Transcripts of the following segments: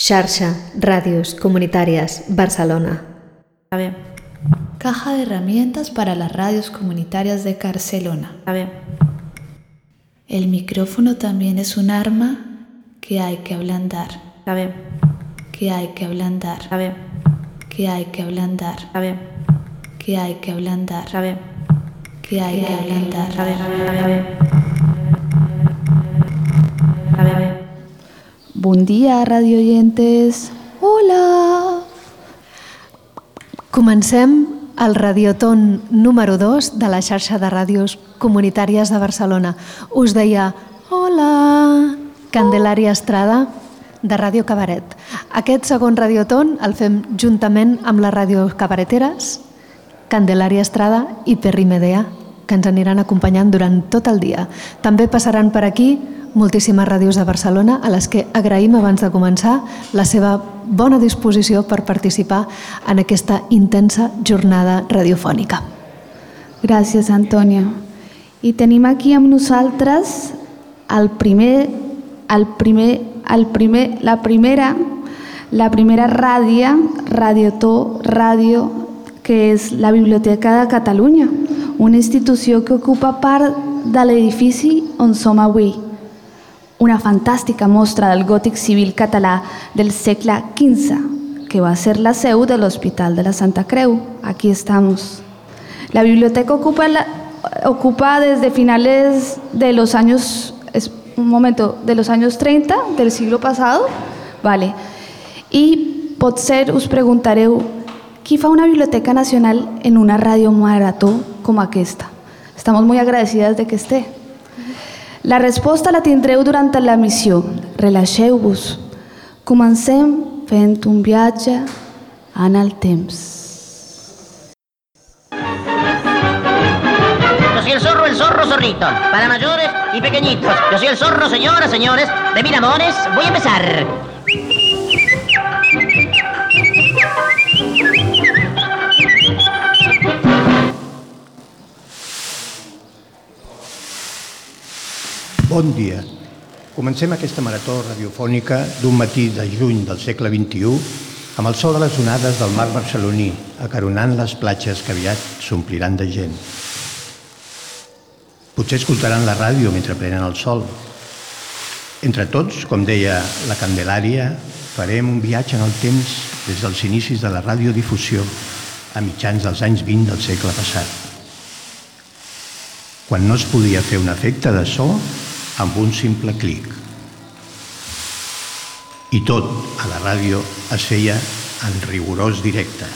Xarxa Radios Comunitarias Barcelona. A ver. Caja de herramientas para las radios comunitarias de Barcelona. A ver. El micrófono también es un arma que hay que ablandar. A ver. Que hay que ablandar. A ver. Que hay que ablandar. A ver. Que hay que ablandar. A ver. Que hay que ablandar. A ver, a ver, a ver, a ver. Bon dia, radioyentes. Hola! Comencem el Radiotón número 2 de la xarxa de ràdios comunitàries de Barcelona. Us deia, hola, Candelària Estrada, de Ràdio Cabaret. Aquest segon Radiotón el fem juntament amb les ràdios cabareteres, Candelària Estrada i Perri Medea, que ens aniran acompanyant durant tot el dia. També passaran per aquí moltíssimes ràdios de Barcelona a les que agraïm abans de començar la seva bona disposició per participar en aquesta intensa jornada radiofònica. Gràcies, Antònia. I tenim aquí amb nosaltres el primer, el primer, el primer, la primera, la primera ràdia, Radiotó Ràdio, que és la Biblioteca de Catalunya, una institució que ocupa part de l'edifici on som avui. Una fantàstica mostra del gòtic civil català del segle XV, que va ser la seu de l'Hospital de la Santa Creu. Aquí estamos. La biblioteca ocupa, desde finales de los años, es un momento, de los años 30 del siglo pasado, vale. I potser us preguntareu qui fa una biblioteca nacional en una ràdio marató com aquesta? Estamos muy agradecidas de que esté. La resposta la tindreu durant la missió. Relaxeu-vos. Comencem fent un viatge en el temps. Yo soy el zorro, el zorro zorrito, para mayores y pequeñitos. Yo soy el zorro, señoras, señores, de Miramones. Voy a empezar. Bon dia. Comencem aquesta marató radiofònica d'un matí de juny del segle XXI amb el so de les onades del mar barceloní, acaronant les platges que aviat s'ompliran de gent. Potser escoltaran la ràdio mentre prenen el sol. Entre tots, com deia la Candelària, farem un viatge en el temps des dels inicis de la radiodifusió a mitjans dels anys 20 del segle passat. Quan no es podia fer un efecte de so amb un simple clic. I tot a la ràdio es feia en rigorós directe.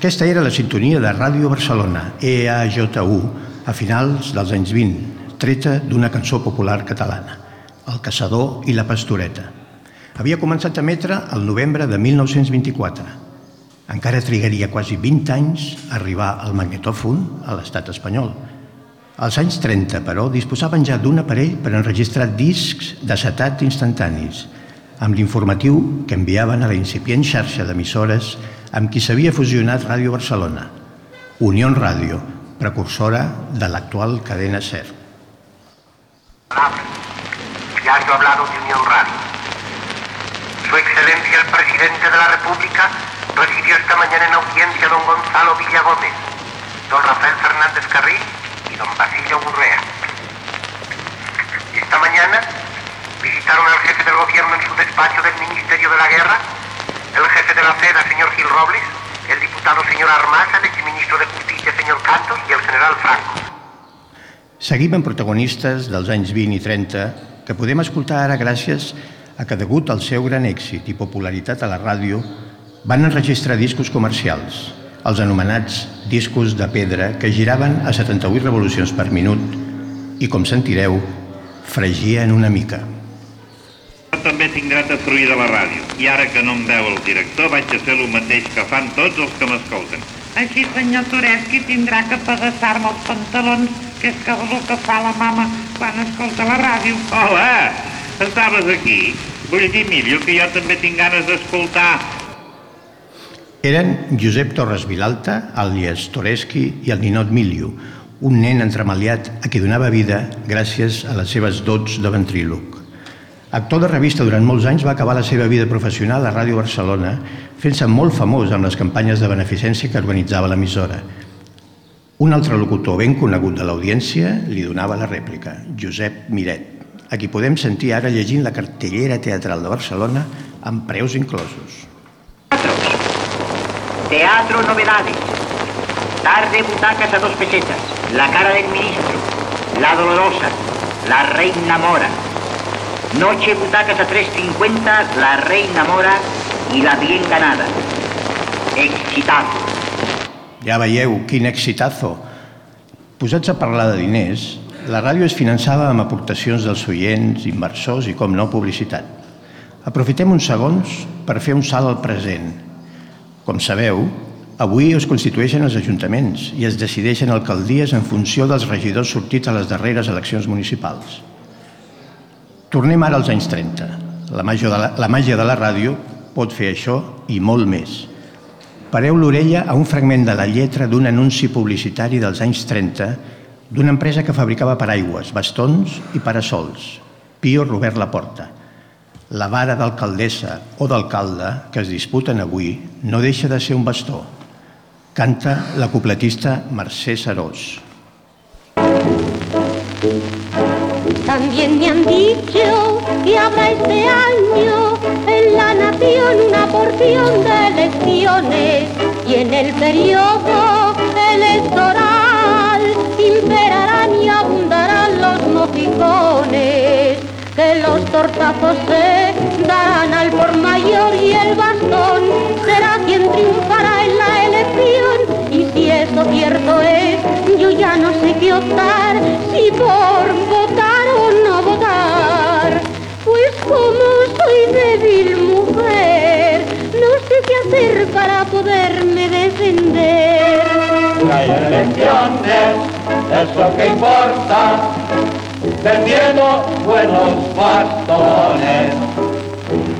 Aquesta era la sintonia de Ràdio Barcelona, E EAJ1, a finals dels anys 20, treta d'una cançó popular catalana, El caçador i la pastoreta. Havia començat a emetre el novembre de 1924. Encara trigaria quasi 20 anys a arribar al magnetòfon a l'estat espanyol. Als anys 30, però, disposaven ja d'un aparell per enregistrar discs d'acetat instantanis, amb l'informatiu que enviaven a la incipient xarxa d'emissores amb qui s'havia fusionat Ràdio Barcelona, Unión Ràdio, precursora de l'actual cadena SER. Palabra. Ya yo he hablado de Unión Radio. Su Excelencia el Presidente de la República recibió esta mañana en audiencia a don Gonzalo Villagómez, don Rafael Fernández Carril y don Basilio Gurrea. Esta mañana visitaron al jefe del gobierno en su despacho del Ministerio de la Guerra, el jefe de la FEDA, señor Gil Robles, el diputado señor Armasa, el exministro de Justicia, señor Cantos, y el general Franco. Seguim amb protagonistes dels anys 20 i 30 que podem escoltar ara gràcies a que, degut al seu gran èxit i popularitat a la ràdio, van enregistrar discos comercials, els anomenats discos de pedra que giraven a 78 revolucions per minut i, com sentireu, fregien una mica. Jo també tinc dret a fruir de la ràdio. I ara que no em veu el director, vaig a fer el mateix que fan tots els que m'escolten. Així, senyor Toreschi, tindrà que pedaçar-me els pantalons, que és que és el que fa la mama quan escolta la ràdio. Hola! Estaves aquí? Vull dir, el que jo també tinc ganes d'escoltar. Eren Josep Torres Vilalta, alias Toreski, i el ninot Miliu, un nen entremaliat a qui donava vida gràcies a les seves dots de ventríloc. Actor de revista durant molts anys, va acabar la seva vida professional a Ràdio Barcelona, fent-se molt famós amb les campanyes de beneficència que organitzava l'emissora. Un altre locutor ben conegut de l'audiència li donava la rèplica, Josep Miret, a qui podem sentir ara llegint la cartellera teatral de Barcelona amb preus inclosos. Teatro Novedades. Tarde butacas a dos pesetas. La cara del ministro. La dolorosa. La reina mora. Noche butacas a 3.50. La reina mora y la bien ganada. Excitado. Ja veieu quin excitazo. Posats a parlar de diners, la ràdio es finançava amb aportacions dels oients, inversors i, com no, publicitat. Aprofitem uns segons per fer un salt al present. Com sabeu, avui es constitueixen els ajuntaments i es decideixen alcaldies en funció dels regidors sortits a les darreres eleccions municipals. Tornem ara als anys 30. La màgia de la, la, màgia de la ràdio pot fer això i molt més. Pareu l'orella a un fragment de la lletra d'un anunci publicitari dels anys 30 d'una empresa que fabricava paraigües, bastons i parasols, Pio Robert Laporta. La vara d'alcaldessa o d'alcalde que es disputen avui no deixa de ser un bastó. Canta la cupletista Mercè Serós. También me han dicho que habrá este año en la porción de elecciones y en el periodo electoral imperarán y abundarán los mojicones, que los tortazos se darán al por mayor y el bastón será quien triunfará en la elección y si eso cierto es, yo ya no sé qué optar, si por votar o no votar. Pues como soy débil qué hacer para poderme defender. Hay elecciones, es lo que importa, vendiendo buenos bastones.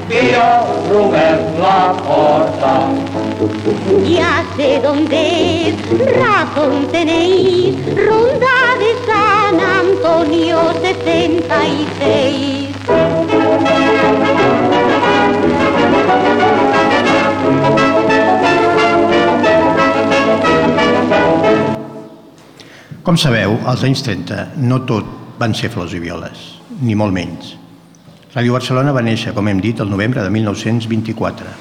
Pío Rubén la porta. Ya sé dónde es, razón tenéis, ronda de San Antonio 66. Com sabeu, als anys 30 no tot van ser flors i violes, ni molt menys. Ràdio Barcelona va néixer, com hem dit, el novembre de 1924.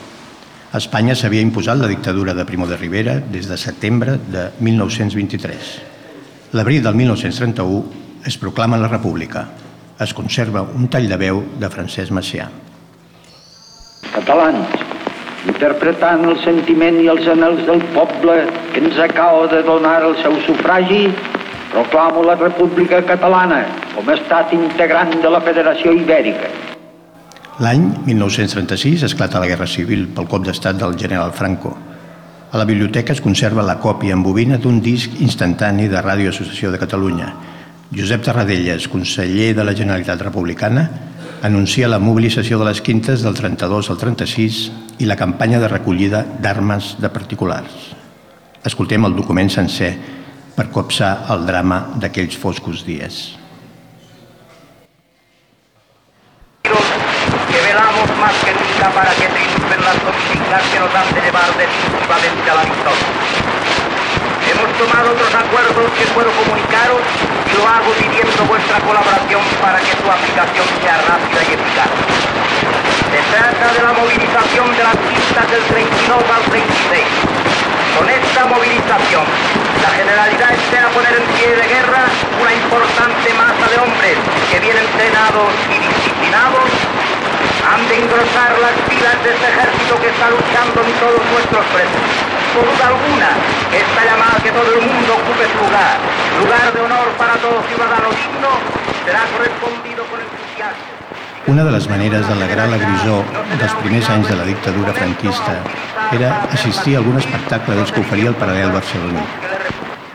A Espanya s'havia imposat la dictadura de Primo de Rivera des de setembre de 1923. L'abril del 1931 es proclama la República. Es conserva un tall de veu de Francesc Macià. Catalans, interpretant el sentiment i els anels del poble que ens acaba de donar el seu sufragi, proclamo la República Catalana com a estat integrant de la Federació Ibèrica. L'any 1936 esclata la Guerra Civil pel cop d'estat del general Franco. A la biblioteca es conserva la còpia en bobina d'un disc instantani de Ràdio Associació de Catalunya. Josep Tarradellas, conseller de la Generalitat Republicana, anuncia la mobilització de les quintes del 32 al 36 i la campanya de recollida d'armes de particulars. Escoltem el document sencer per copsar el drama d'aquells foscos dies. que velamos más que nunca para que triunfen las consignas que nos han de llevar definitivamente a la victoria. Tomado otros acuerdos que puedo comunicaros lo hago pidiendo vuestra colaboración para que su aplicación sea rápida y eficaz. Se trata de la movilización de las pistas del 32 al 36. Con esta movilización, la Generalidad espera poner en pie de guerra una importante masa de hombres que bien entrenados y disciplinados han de engrosar las filas de este ejército que está luchando en todos nuestros frentes. Por duda alguna, esta llamada que todo el mundo ocupe su lugar, lugar de honor para todo ciudadano digno, será correspondido con entusiasmo. Una de les maneres d'alegrar la grisó dels primers anys de la dictadura franquista era assistir a algun espectacle dels que oferia el paral·lel barceloní.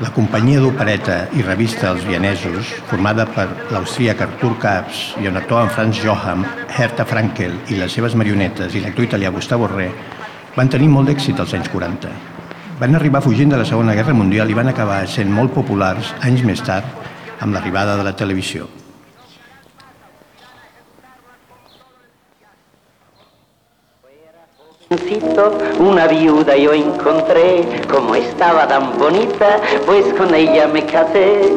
La companyia d'opereta i revista Els Vienesos, formada per l'austríac Artur Kaps i on actuaven Franz Johann, Herta Frankel i les seves marionetes i l'actor italià Gustavo Re, van tenir molt d'èxit als anys 40. Van arribar fugint de la Segona Guerra Mundial i van acabar sent molt populars anys més tard amb l'arribada de la televisió. Una viuda yo encontré, como estaba tan bonita, pues con ella me casé.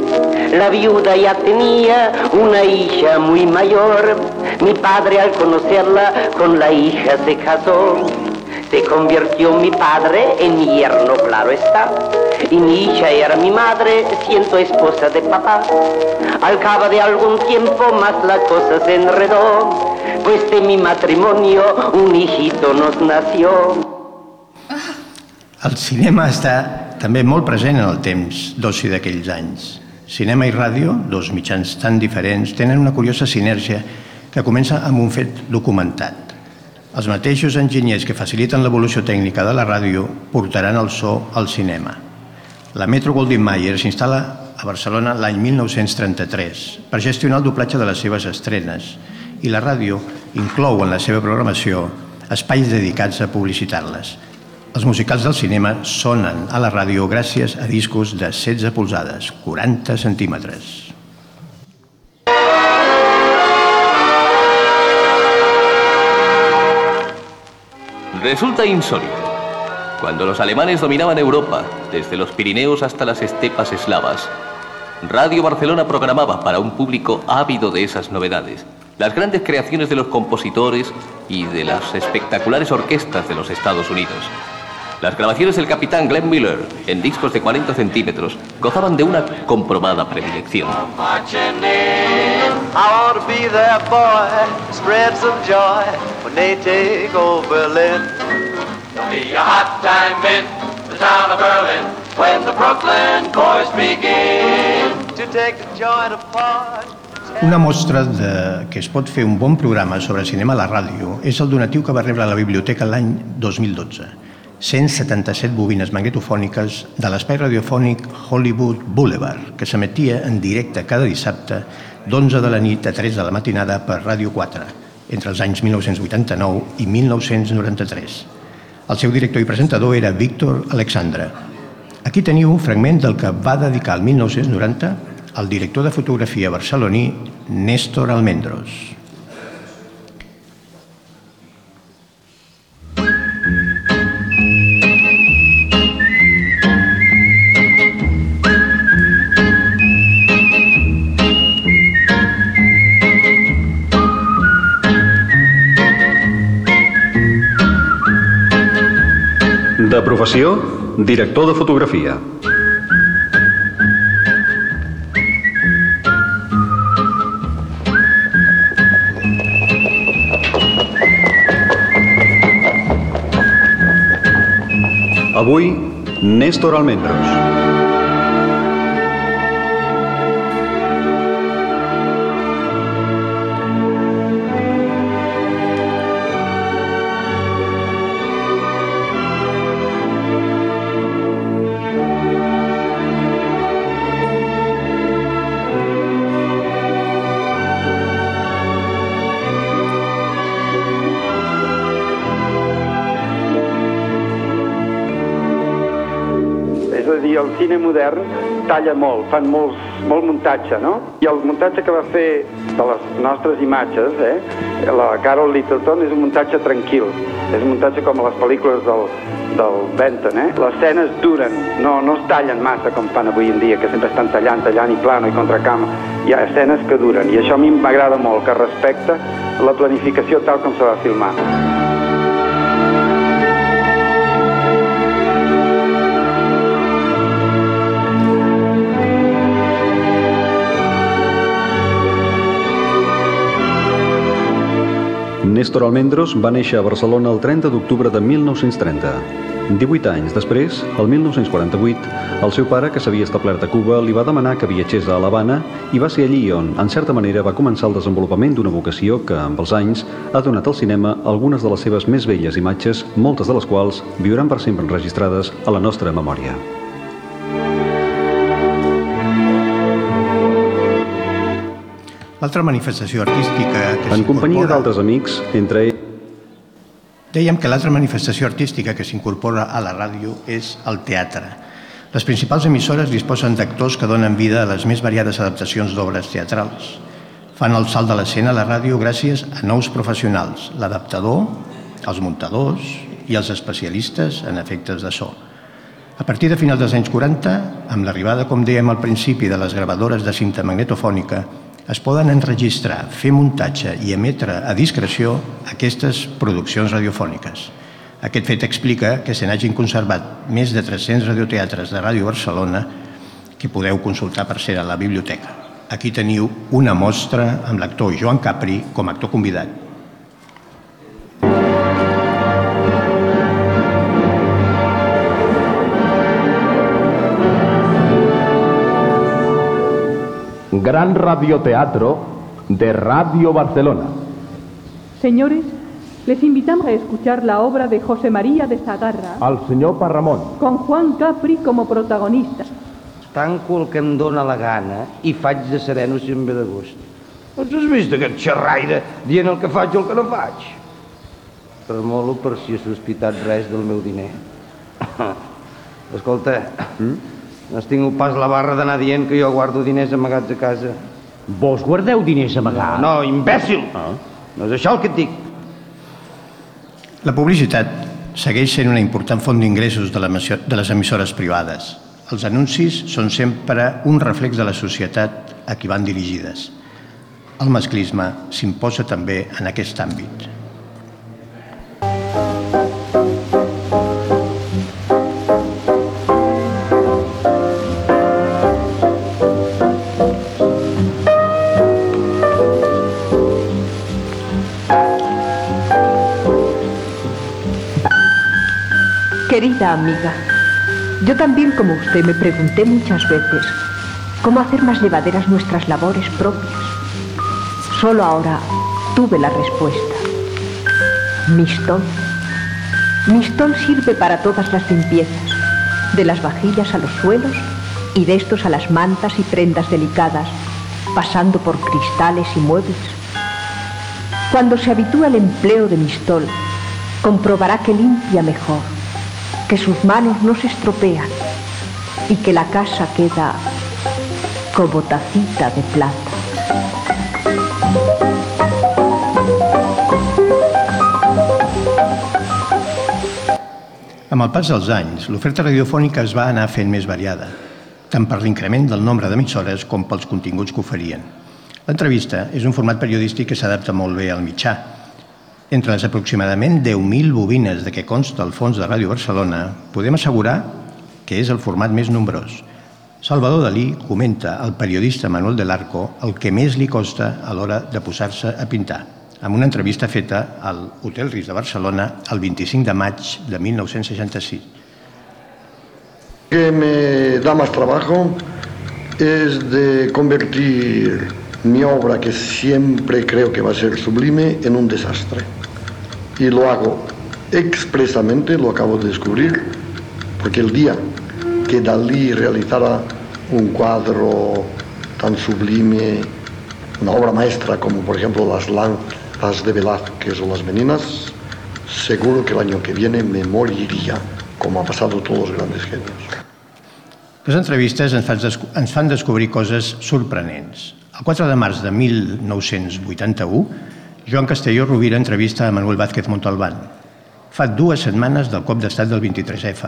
La viuda ya tenía una hija muy mayor, mi padre al conocerla con la hija se casó. Se convirtió mi padre en mi yerno, claro está. Y mi hija era mi madre, siento esposa de papá. Al cabo de algún tiempo más la cosa se enredó, pues de mi matrimonio un hijito nos nació. El cinema està també molt present en el temps d'oci d'aquells anys. Cinema i ràdio, dos mitjans tan diferents, tenen una curiosa sinergia que comença amb un fet documentat. Els mateixos enginyers que faciliten l'evolució tècnica de la ràdio portaran el so al cinema. La Metro Goldwyn Mayer s'instal·la a Barcelona l'any 1933 per gestionar el doblatge de les seves estrenes i la ràdio inclou en la seva programació espais dedicats a publicitar-les. Els musicals del cinema sonen a la ràdio gràcies a discos de 16 polzades, 40 centímetres. Resulta insólito. Cuando los alemanes dominaban Europa, desde los Pirineos hasta las estepas eslavas, Radio Barcelona programaba para un público ávido de esas novedades las grandes creaciones de los compositores y de las espectaculares orquestas de los Estados Unidos. Las grabaciones del capitán Glenn Miller en discos de 40 centímetros gozaban de una comprobada predilección. I want to be that boy, spread some joy when they take over Berlin. It'll be a hot time in the town of Berlin when the Brooklyn boys begin to take the joint apart. Una mostra de que es pot fer un bon programa sobre cinema a la ràdio és el donatiu que va rebre la biblioteca l'any 2012. 177 bobines magnetofòniques de l'espai radiofònic Hollywood Boulevard, que s'emetia en directe cada dissabte d'11 de la nit a 3 de la matinada per Ràdio 4, entre els anys 1989 i 1993. El seu director i presentador era Víctor Alexandra. Aquí teniu un fragment del que va dedicar el 1990 el director de fotografia barceloní Néstor Almendros. Professió, director de fotografia. Avui, Néstor Almendros. Cine modern talla molt, fan molts, molt muntatge, no? I el muntatge que va fer de les nostres imatges, eh? la Carol Littleton, és un muntatge tranquil. És un muntatge com a les pel·lícules del, del Benton, eh? Les escenes duren, no, no es tallen massa com fan avui en dia, que sempre estan tallant, tallant i plano i contracama. Hi ha escenes que duren, i això a mi m'agrada molt, que respecta la planificació tal com se va filmar. Néstor Almendros va néixer a Barcelona el 30 d'octubre de 1930. 18 anys després, el 1948, el seu pare, que s'havia establert a Cuba, li va demanar que viatgés a l'Havana i va ser allí on, en certa manera, va començar el desenvolupament d'una vocació que, amb els anys, ha donat al cinema algunes de les seves més belles imatges, moltes de les quals viuran per sempre enregistrades a la nostra memòria. L'altra manifestació artística que En companyia d'altres amics, entre ells Dèiem que l'altra manifestació artística que s'incorpora a la ràdio és el teatre. Les principals emissores disposen d'actors que donen vida a les més variades adaptacions d'obres teatrals. Fan el salt de l'escena a la ràdio gràcies a nous professionals, l'adaptador, els muntadors i els especialistes en efectes de so. A partir de finals dels anys 40, amb l'arribada, com dèiem al principi, de les gravadores de cinta magnetofònica, es poden enregistrar, fer muntatge i emetre a discreció aquestes produccions radiofòniques. Aquest fet explica que se n'hagin conservat més de 300 radioteatres de Ràdio Barcelona que podeu consultar per ser a la biblioteca. Aquí teniu una mostra amb l'actor Joan Capri com a actor convidat. Gran radioteatro de Radio Barcelona. Señores, les invitamos a escuchar la obra de José María de Sagarra Al senyor Parramon. con Juan Capri como protagonista. Tanco el que em dóna la gana i faig de sereno si em ve de gust. Doncs has vist aquest xerraire dient el que faig o el que no faig? Tremolo per si he sospitat res del meu diner. Escolta, no has tingut pas la barra d'anar dient que jo guardo diners amagats a casa. Vos guardeu diners amagats? No, imbècil! No és això el que et dic. La publicitat segueix sent una important font d'ingressos de, de les emissores privades. Els anuncis són sempre un reflex de la societat a qui van dirigides. El masclisme s'imposa també en aquest àmbit. Amiga, yo también como usted me pregunté muchas veces cómo hacer más llevaderas nuestras labores propias. Solo ahora tuve la respuesta. Mistol. Mistol sirve para todas las limpiezas, de las vajillas a los suelos y de estos a las mantas y prendas delicadas, pasando por cristales y muebles. Cuando se habitúa al empleo de Mistol, comprobará que limpia mejor, que sus manos no se estropean y que la casa queda como tacita de plata. Amb el pas dels anys, l'oferta radiofònica es va anar fent més variada, tant per l'increment del nombre d'emissores com pels continguts que oferien. L'entrevista és un format periodístic que s'adapta molt bé al mitjà. Entre les aproximadament 10.000 bobines de què consta el fons de Ràdio Barcelona, podem assegurar que és el format més nombrós. Salvador Dalí comenta al periodista Manuel del Arco el que més li costa a l'hora de posar-se a pintar, amb una entrevista feta al Hotel Ris de Barcelona el 25 de maig de 1966. que me da más trabajo es de convertir mi obra, que siempre creo que va a ser sublime, en un desastre. Y lo hago expresamente, lo acabo de descubrir, porque el día que Dalí realizara un cuadro tan sublime, una obra maestra como por ejemplo las lanzas de Velázquez o las meninas, seguro que el año que viene me moriría, como ha pasado todos los grandes genios. Les entrevistes ens fan, ens fan descobrir coses sorprenents. El 4 de març de 1981, Joan Castelló Rovira entrevista a Manuel Vázquez Montalbán. Fa dues setmanes del cop d'estat del 23F.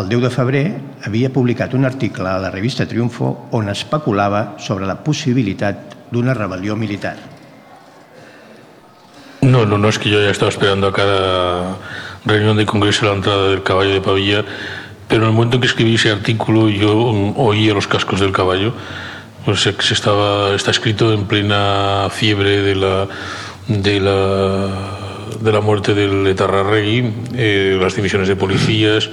El 10 de febrer havia publicat un article a la revista Triunfo on especulava sobre la possibilitat d'una rebel·lió militar. No, no, no, es que yo ya estaba esperando a cada reunión de congreso la entrada del caballo de Pavía, pero en el momento en que ese artículo yo mm, oía los cascos del caballo. Se estaba, está escrito en plena fiebre de la, de la, de la muerte del Etarrarregui, eh, las divisiones de policías,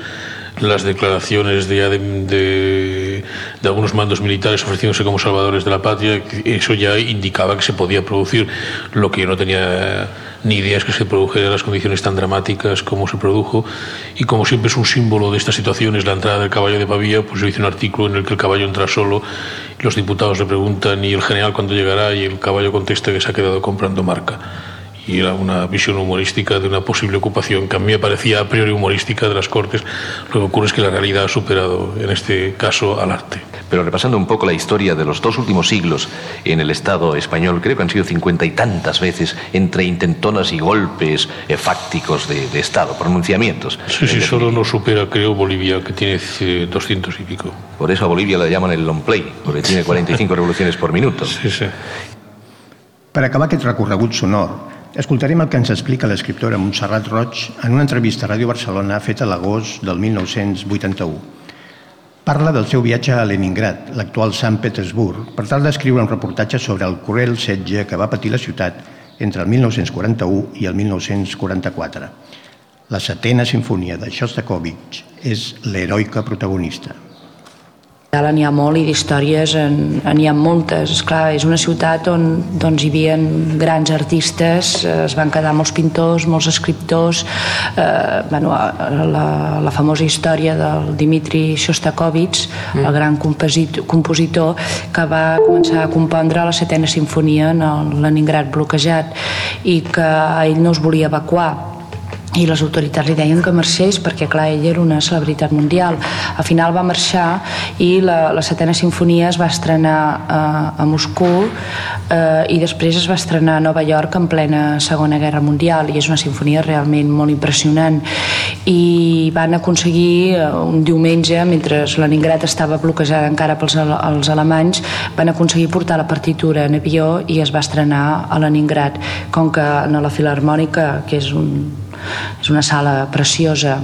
las declaraciones de, de, de, algunos mandos militares ofreciéndose como salvadores de la patria, eso ya indicaba que se podía producir. Lo que yo no tenía ni idea es que se produjera las condiciones tan dramáticas como se produjo. Y como siempre es un símbolo de esta situación, es la entrada del caballo de Pavía, pues yo hice un artículo en el que el caballo entra solo, los diputados le preguntan, ¿y el general cuándo llegará? Y el caballo contesta que se ha quedado comprando marca y era una visión humorística de una posible ocupación que a mí me parecía a priori humorística de las Cortes. Lo que ocurre es que la realidad ha superado en este caso al arte. Pero repasando un poco la historia de los dos últimos siglos en el Estado español, creo que han sido cincuenta y tantas veces entre intentonas y golpes fácticos de, de Estado, pronunciamientos. Sí, sí, solo no supera, creo, Bolivia, que tiene eh, 200 y pico. Por eso a Bolivia la llaman el long play, porque tiene 45 revoluciones por minuto. Sí, sí. Per acabar aquest recorregut sonor, escoltarem el que ens explica l'escriptora Montserrat Roig en una entrevista a Ràdio Barcelona feta a l'agost del 1981. Parla del seu viatge a Leningrad, l'actual Sant Petersburg, per tal d'escriure un reportatge sobre el cruel setge que va patir la ciutat entre el 1941 i el 1944. La setena sinfonia de Shostakovich és l'heroica protagonista. Ara n'hi ha molt i d'històries n'hi ha moltes. Esclar, és una ciutat on doncs, hi havia grans artistes, eh, es van quedar molts pintors, molts escriptors. Eh, bueno, la, la famosa història del Dimitri Shostakovich, mm. el gran compositor, compositor que va començar a compondre la setena sinfonia en el Leningrad bloquejat i que ell no es volia evacuar i les autoritats li deien que marxés perquè clar, ell era una celebritat mundial. Al final va marxar i la, la setena sinfonia es va estrenar a, a Moscou eh, i després es va estrenar a Nova York en plena segona guerra mundial. I és una sinfonia realment molt impressionant. I van aconseguir eh, un diumenge mentre Leningrad estava bloquejada encara pels els alemanys van aconseguir portar la partitura en avió i es va estrenar a Leningrad. Com que a la Filarmònica que és un és una sala preciosa.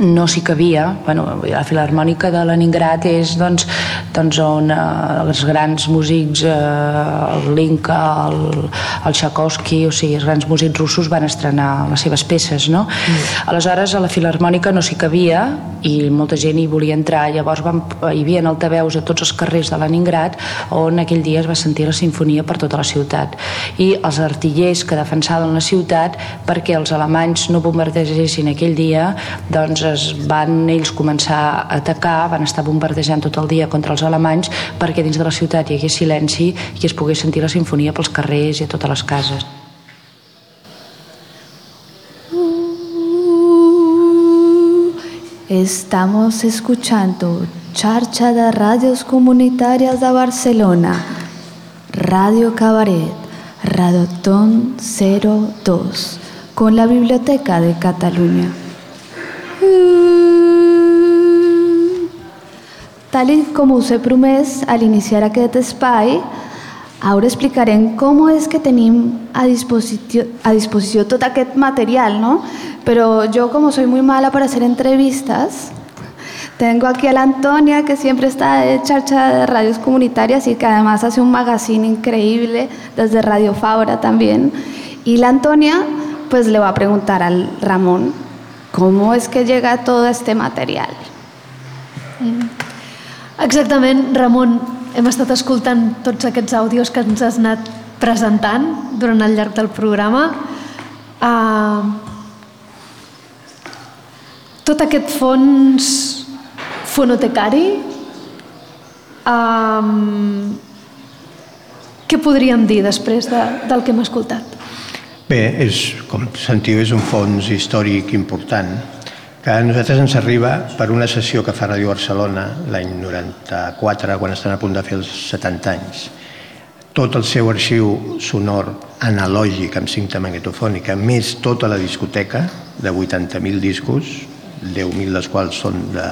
No s'hi cabia. Bueno, la Filarmònica de Leningrad és doncs, doncs on eh, els grans músics eh, el Linka, el, el Tchaikovsky o sigui, els grans músics russos van estrenar les seves peces no? Mm. aleshores a la Filarmònica no s'hi cabia i molta gent hi volia entrar llavors van, hi havia altaveus a tots els carrers de Leningrad on aquell dia es va sentir la sinfonia per tota la ciutat i els artillers que defensaven la ciutat perquè els alemanys no bombardegessin aquell dia doncs es van ells començar a atacar, van estar bombardejant tot el dia contra els alemanys perquè dins de la ciutat hi hagués silenci i es pogués sentir la sinfonia pels carrers i a totes les cases. Estamos escuchando Charcha de Radios Comunitarias de Barcelona, Radio Cabaret, Radotón 02, con la Biblioteca de Cataluña. Tal y como us he promès al iniciar aquest espai, ara explicarem com és que tenim a disposició, a disposició tot aquest material, ¿no? Pero yo como soy muy mala para hacer entrevistas, tengo aquí a la Antonia, que siempre está de charcha de radios comunitarias y que además hace un magazine increíble desde Radio Fabra también. Y la Antonia, pues le va a preguntar al Ramón cómo es que llega todo este material. Exactament, Ramon, hem estat escoltant tots aquests àudios que ens has anat presentant durant el llarg del programa. Uh, tot aquest fons fonotecari, um, què podríem dir després de, del que hem escoltat? Bé, és, com sentiu, és un fons històric important que a nosaltres ens arriba per una sessió que fa Ràdio Barcelona l'any 94, quan estan a punt de fer els 70 anys. Tot el seu arxiu sonor analògic amb cinta magnetofònica, més tota la discoteca de 80.000 discos, 10.000 dels quals són de,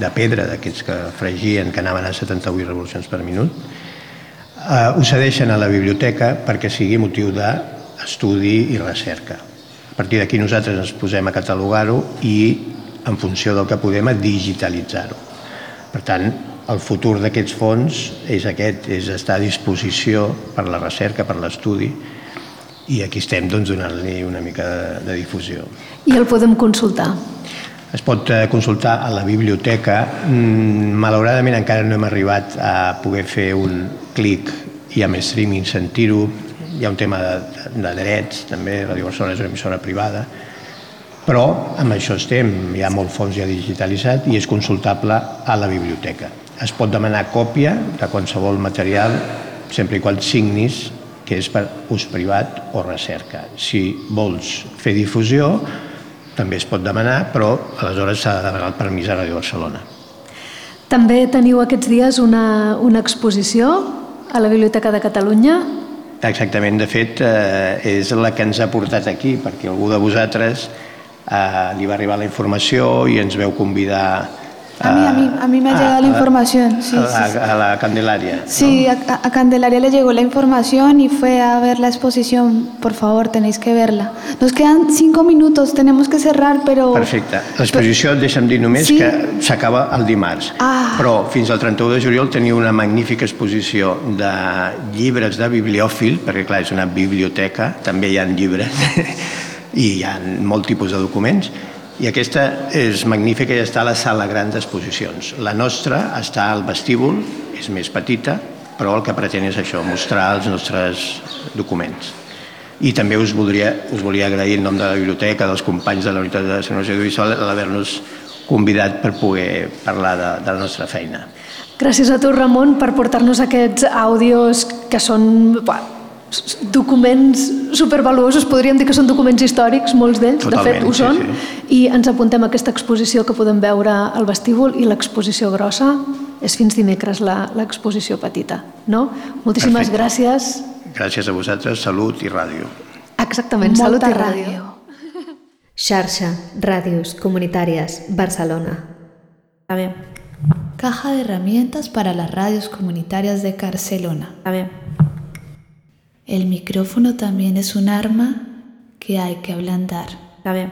de pedra, d'aquests que fregien, que anaven a 78 revolucions per minut, eh, ho cedeixen a la biblioteca perquè sigui motiu d'estudi i recerca. Partir d'aquí nosaltres ens posem a catalogar-ho i en funció del que podem a digitalitzar-ho. Per tant, el futur d'aquests fons és aquest, és estar a disposició per la recerca, per l'estudi i aquí estem doncs, donant-li una mica de, de difusió. I el podem consultar? Es pot eh, consultar a la biblioteca. Mm, Malauradament encara no hem arribat a poder fer un clic i amb streaming sentir-ho. Hi ha un tema de, de drets, també, Radio Barcelona és una emissora privada, però amb això estem, hi ha molt fons ja digitalitzat i és consultable a la biblioteca. Es pot demanar còpia de qualsevol material sempre i quan signis que és per ús privat o recerca. Si vols fer difusió, també es pot demanar, però aleshores s'ha de demanar el permís a Ràdio Barcelona. També teniu aquests dies una, una exposició a la Biblioteca de Catalunya. Exactament, de fet, eh, és la que ens ha portat aquí, perquè algú de vosaltres eh, li va arribar la informació i ens veu convidar A mí, a mí, a mí me ha llegado la información. Sí, a, sí, sí. a la Candelaria. Sí, a, a Candelaria le llegó la información y fue a ver la exposición. Por favor, tenéis que verla. Nos quedan cinco minutos, tenemos que cerrar, pero... Perfecte. L'exposició, deixa'm dir només Sí. que s'acaba el dimarts. Ah. Però fins al 31 de juliol teniu una magnífica exposició de llibres de bibliòfil, perquè clar, és una biblioteca, també hi ha llibres i hi ha molt tipus de documents, i aquesta és magnífica i està a la sala gran d'exposicions. La nostra està al vestíbul, és més petita, però el que pretén és això, mostrar els nostres documents. I també us, voldria, us volia agrair en nom de la biblioteca, dels companys de la Unitat de Tecnologia Audiovisual, l'haver-nos convidat per poder parlar de, de la nostra feina. Gràcies a tu, Ramon, per portar-nos aquests àudios que són documents supervaluosos, podríem dir que són documents històrics, molts d'ells, de fet ho sí, són, sí. i ens apuntem a aquesta exposició que podem veure al vestíbul i l'exposició grossa és fins dimecres la- l'exposició petita, no? Moltíssimes Perfecte. gràcies. Gràcies a vosaltres, salut i ràdio. Exactament, Molta salut i ràdio. ràdio. Xarxa, Ràdios Comunitàries, Barcelona. A ver. Caja de herramientas para las radios comunitarias de Barcelona. A ver. El micrófono también es un arma que hay que ablandar. Está bien.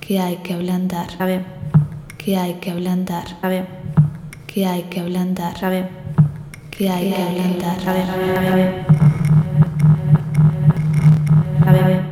Que hay que ablandar. Está bien. Que hay que ablandar. Está bien. Que hay que ablandar. Está bien. Que hay que ablandar. Está bien. Está bien. Está bien.